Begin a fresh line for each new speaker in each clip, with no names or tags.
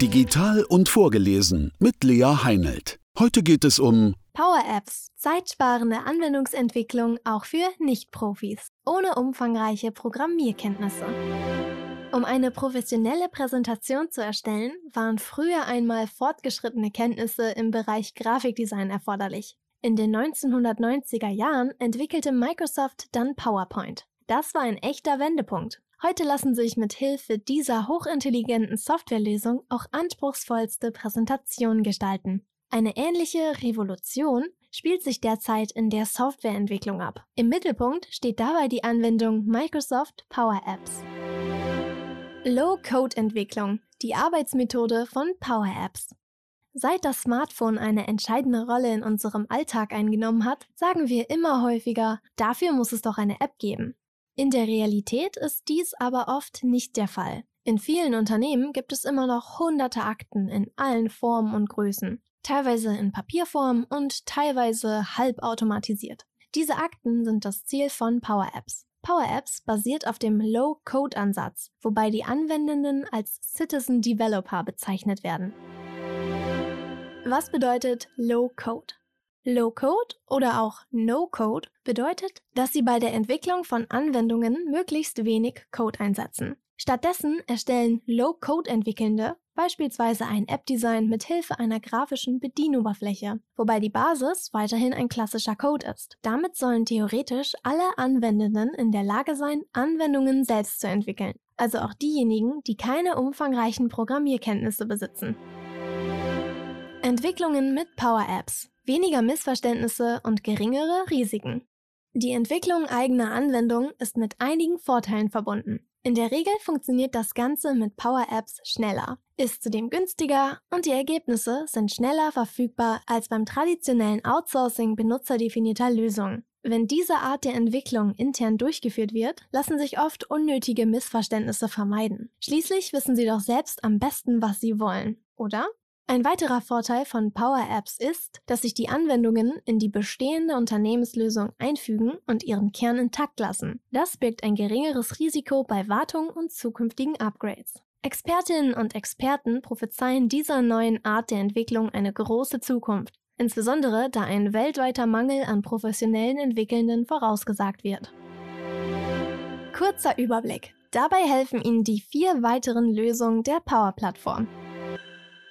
Digital und vorgelesen mit Lea Heinelt. Heute geht es um
Power Apps, zeitsparende Anwendungsentwicklung auch für Nicht-Profis, ohne umfangreiche Programmierkenntnisse. Um eine professionelle Präsentation zu erstellen, waren früher einmal fortgeschrittene Kenntnisse im Bereich Grafikdesign erforderlich. In den 1990er Jahren entwickelte Microsoft dann PowerPoint. Das war ein echter Wendepunkt. Heute lassen sich mit Hilfe dieser hochintelligenten Softwarelösung auch anspruchsvollste Präsentationen gestalten. Eine ähnliche Revolution spielt sich derzeit in der Softwareentwicklung ab. Im Mittelpunkt steht dabei die Anwendung Microsoft Power Apps. Low-Code-Entwicklung, die Arbeitsmethode von Power Apps. Seit das Smartphone eine entscheidende Rolle in unserem Alltag eingenommen hat, sagen wir immer häufiger, dafür muss es doch eine App geben. In der Realität ist dies aber oft nicht der Fall. In vielen Unternehmen gibt es immer noch hunderte Akten in allen Formen und Größen, teilweise in Papierform und teilweise halbautomatisiert. Diese Akten sind das Ziel von Power Apps. Power Apps basiert auf dem Low-Code-Ansatz, wobei die Anwendenden als Citizen Developer bezeichnet werden. Was bedeutet Low-Code? Low-Code oder auch No-Code bedeutet, dass Sie bei der Entwicklung von Anwendungen möglichst wenig Code einsetzen. Stattdessen erstellen Low-Code-Entwickelnde beispielsweise ein App-Design mit Hilfe einer grafischen Bedienoberfläche, wobei die Basis weiterhin ein klassischer Code ist. Damit sollen theoretisch alle Anwendenden in der Lage sein, Anwendungen selbst zu entwickeln, also auch diejenigen, die keine umfangreichen Programmierkenntnisse besitzen. Entwicklungen mit Power Apps weniger Missverständnisse und geringere Risiken. Die Entwicklung eigener Anwendungen ist mit einigen Vorteilen verbunden. In der Regel funktioniert das Ganze mit Power Apps schneller, ist zudem günstiger und die Ergebnisse sind schneller verfügbar als beim traditionellen Outsourcing benutzerdefinierter Lösungen. Wenn diese Art der Entwicklung intern durchgeführt wird, lassen sich oft unnötige Missverständnisse vermeiden. Schließlich wissen Sie doch selbst am besten, was Sie wollen, oder? Ein weiterer Vorteil von Power Apps ist, dass sich die Anwendungen in die bestehende Unternehmenslösung einfügen und ihren Kern intakt lassen. Das birgt ein geringeres Risiko bei Wartung und zukünftigen Upgrades. Expertinnen und Experten prophezeien dieser neuen Art der Entwicklung eine große Zukunft, insbesondere da ein weltweiter Mangel an professionellen Entwickelnden vorausgesagt wird. Kurzer Überblick. Dabei helfen Ihnen die vier weiteren Lösungen der Power-Plattform.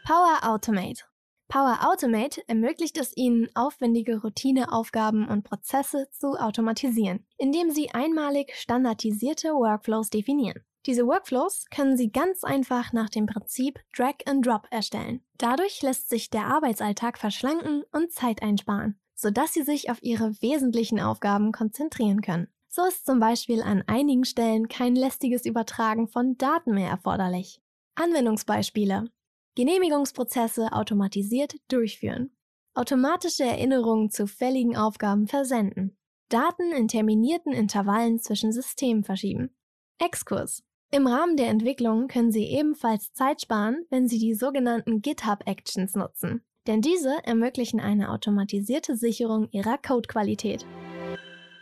Power Automate. Power Automate ermöglicht es Ihnen, aufwendige Routineaufgaben und Prozesse zu automatisieren, indem Sie einmalig standardisierte Workflows definieren. Diese Workflows können Sie ganz einfach nach dem Prinzip Drag and Drop erstellen. Dadurch lässt sich der Arbeitsalltag verschlanken und Zeit einsparen, sodass Sie sich auf Ihre wesentlichen Aufgaben konzentrieren können. So ist zum Beispiel an einigen Stellen kein lästiges Übertragen von Daten mehr erforderlich. Anwendungsbeispiele Genehmigungsprozesse automatisiert durchführen, automatische Erinnerungen zu fälligen Aufgaben versenden, Daten in terminierten Intervallen zwischen Systemen verschieben. Exkurs. Im Rahmen der Entwicklung können Sie ebenfalls Zeit sparen, wenn Sie die sogenannten GitHub Actions nutzen, denn diese ermöglichen eine automatisierte Sicherung Ihrer Codequalität.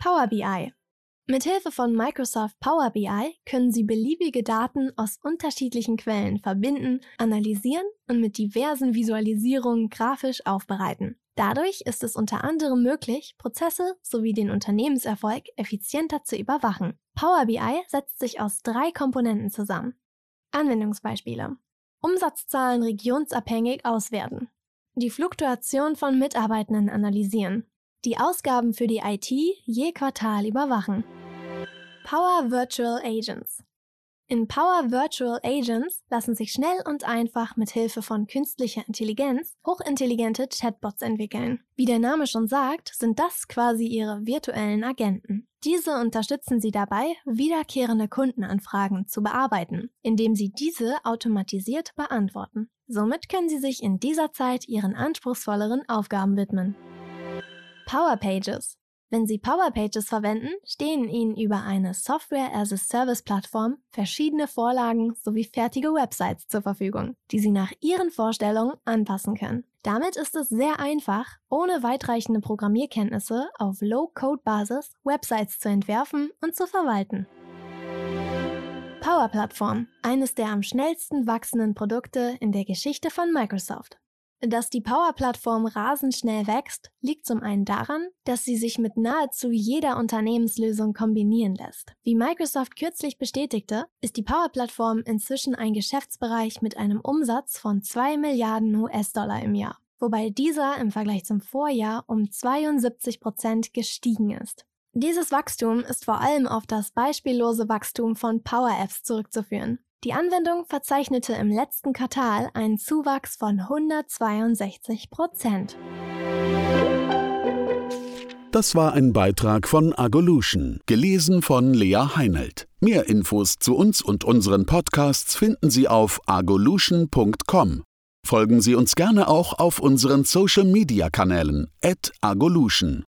Power BI Mithilfe von Microsoft Power BI können Sie beliebige Daten aus unterschiedlichen Quellen verbinden, analysieren und mit diversen Visualisierungen grafisch aufbereiten. Dadurch ist es unter anderem möglich, Prozesse sowie den Unternehmenserfolg effizienter zu überwachen. Power BI setzt sich aus drei Komponenten zusammen. Anwendungsbeispiele. Umsatzzahlen regionsabhängig auswerten. Die Fluktuation von Mitarbeitenden analysieren die Ausgaben für die IT je Quartal überwachen. Power Virtual Agents. In Power Virtual Agents lassen sich schnell und einfach mit Hilfe von künstlicher Intelligenz hochintelligente Chatbots entwickeln. Wie der Name schon sagt, sind das quasi ihre virtuellen Agenten. Diese unterstützen sie dabei, wiederkehrende Kundenanfragen zu bearbeiten, indem sie diese automatisiert beantworten. Somit können sie sich in dieser Zeit ihren anspruchsvolleren Aufgaben widmen. Power Pages. Wenn Sie Power Pages verwenden, stehen Ihnen über eine Software-as-a-Service-Plattform verschiedene Vorlagen sowie fertige Websites zur Verfügung, die Sie nach Ihren Vorstellungen anpassen können. Damit ist es sehr einfach, ohne weitreichende Programmierkenntnisse auf Low-Code-Basis Websites zu entwerfen und zu verwalten. Power Plattform, eines der am schnellsten wachsenden Produkte in der Geschichte von Microsoft. Dass die Power-Plattform rasend schnell wächst, liegt zum einen daran, dass sie sich mit nahezu jeder Unternehmenslösung kombinieren lässt. Wie Microsoft kürzlich bestätigte, ist die Power-Plattform inzwischen ein Geschäftsbereich mit einem Umsatz von 2 Milliarden US-Dollar im Jahr, wobei dieser im Vergleich zum Vorjahr um 72 Prozent gestiegen ist. Dieses Wachstum ist vor allem auf das beispiellose Wachstum von Power Apps zurückzuführen. Die Anwendung verzeichnete im letzten Quartal einen Zuwachs von 162 Prozent.
Das war ein Beitrag von Agolution, gelesen von Lea Heinelt. Mehr Infos zu uns und unseren Podcasts finden Sie auf agolution.com. Folgen Sie uns gerne auch auf unseren Social-Media-Kanälen at agolution.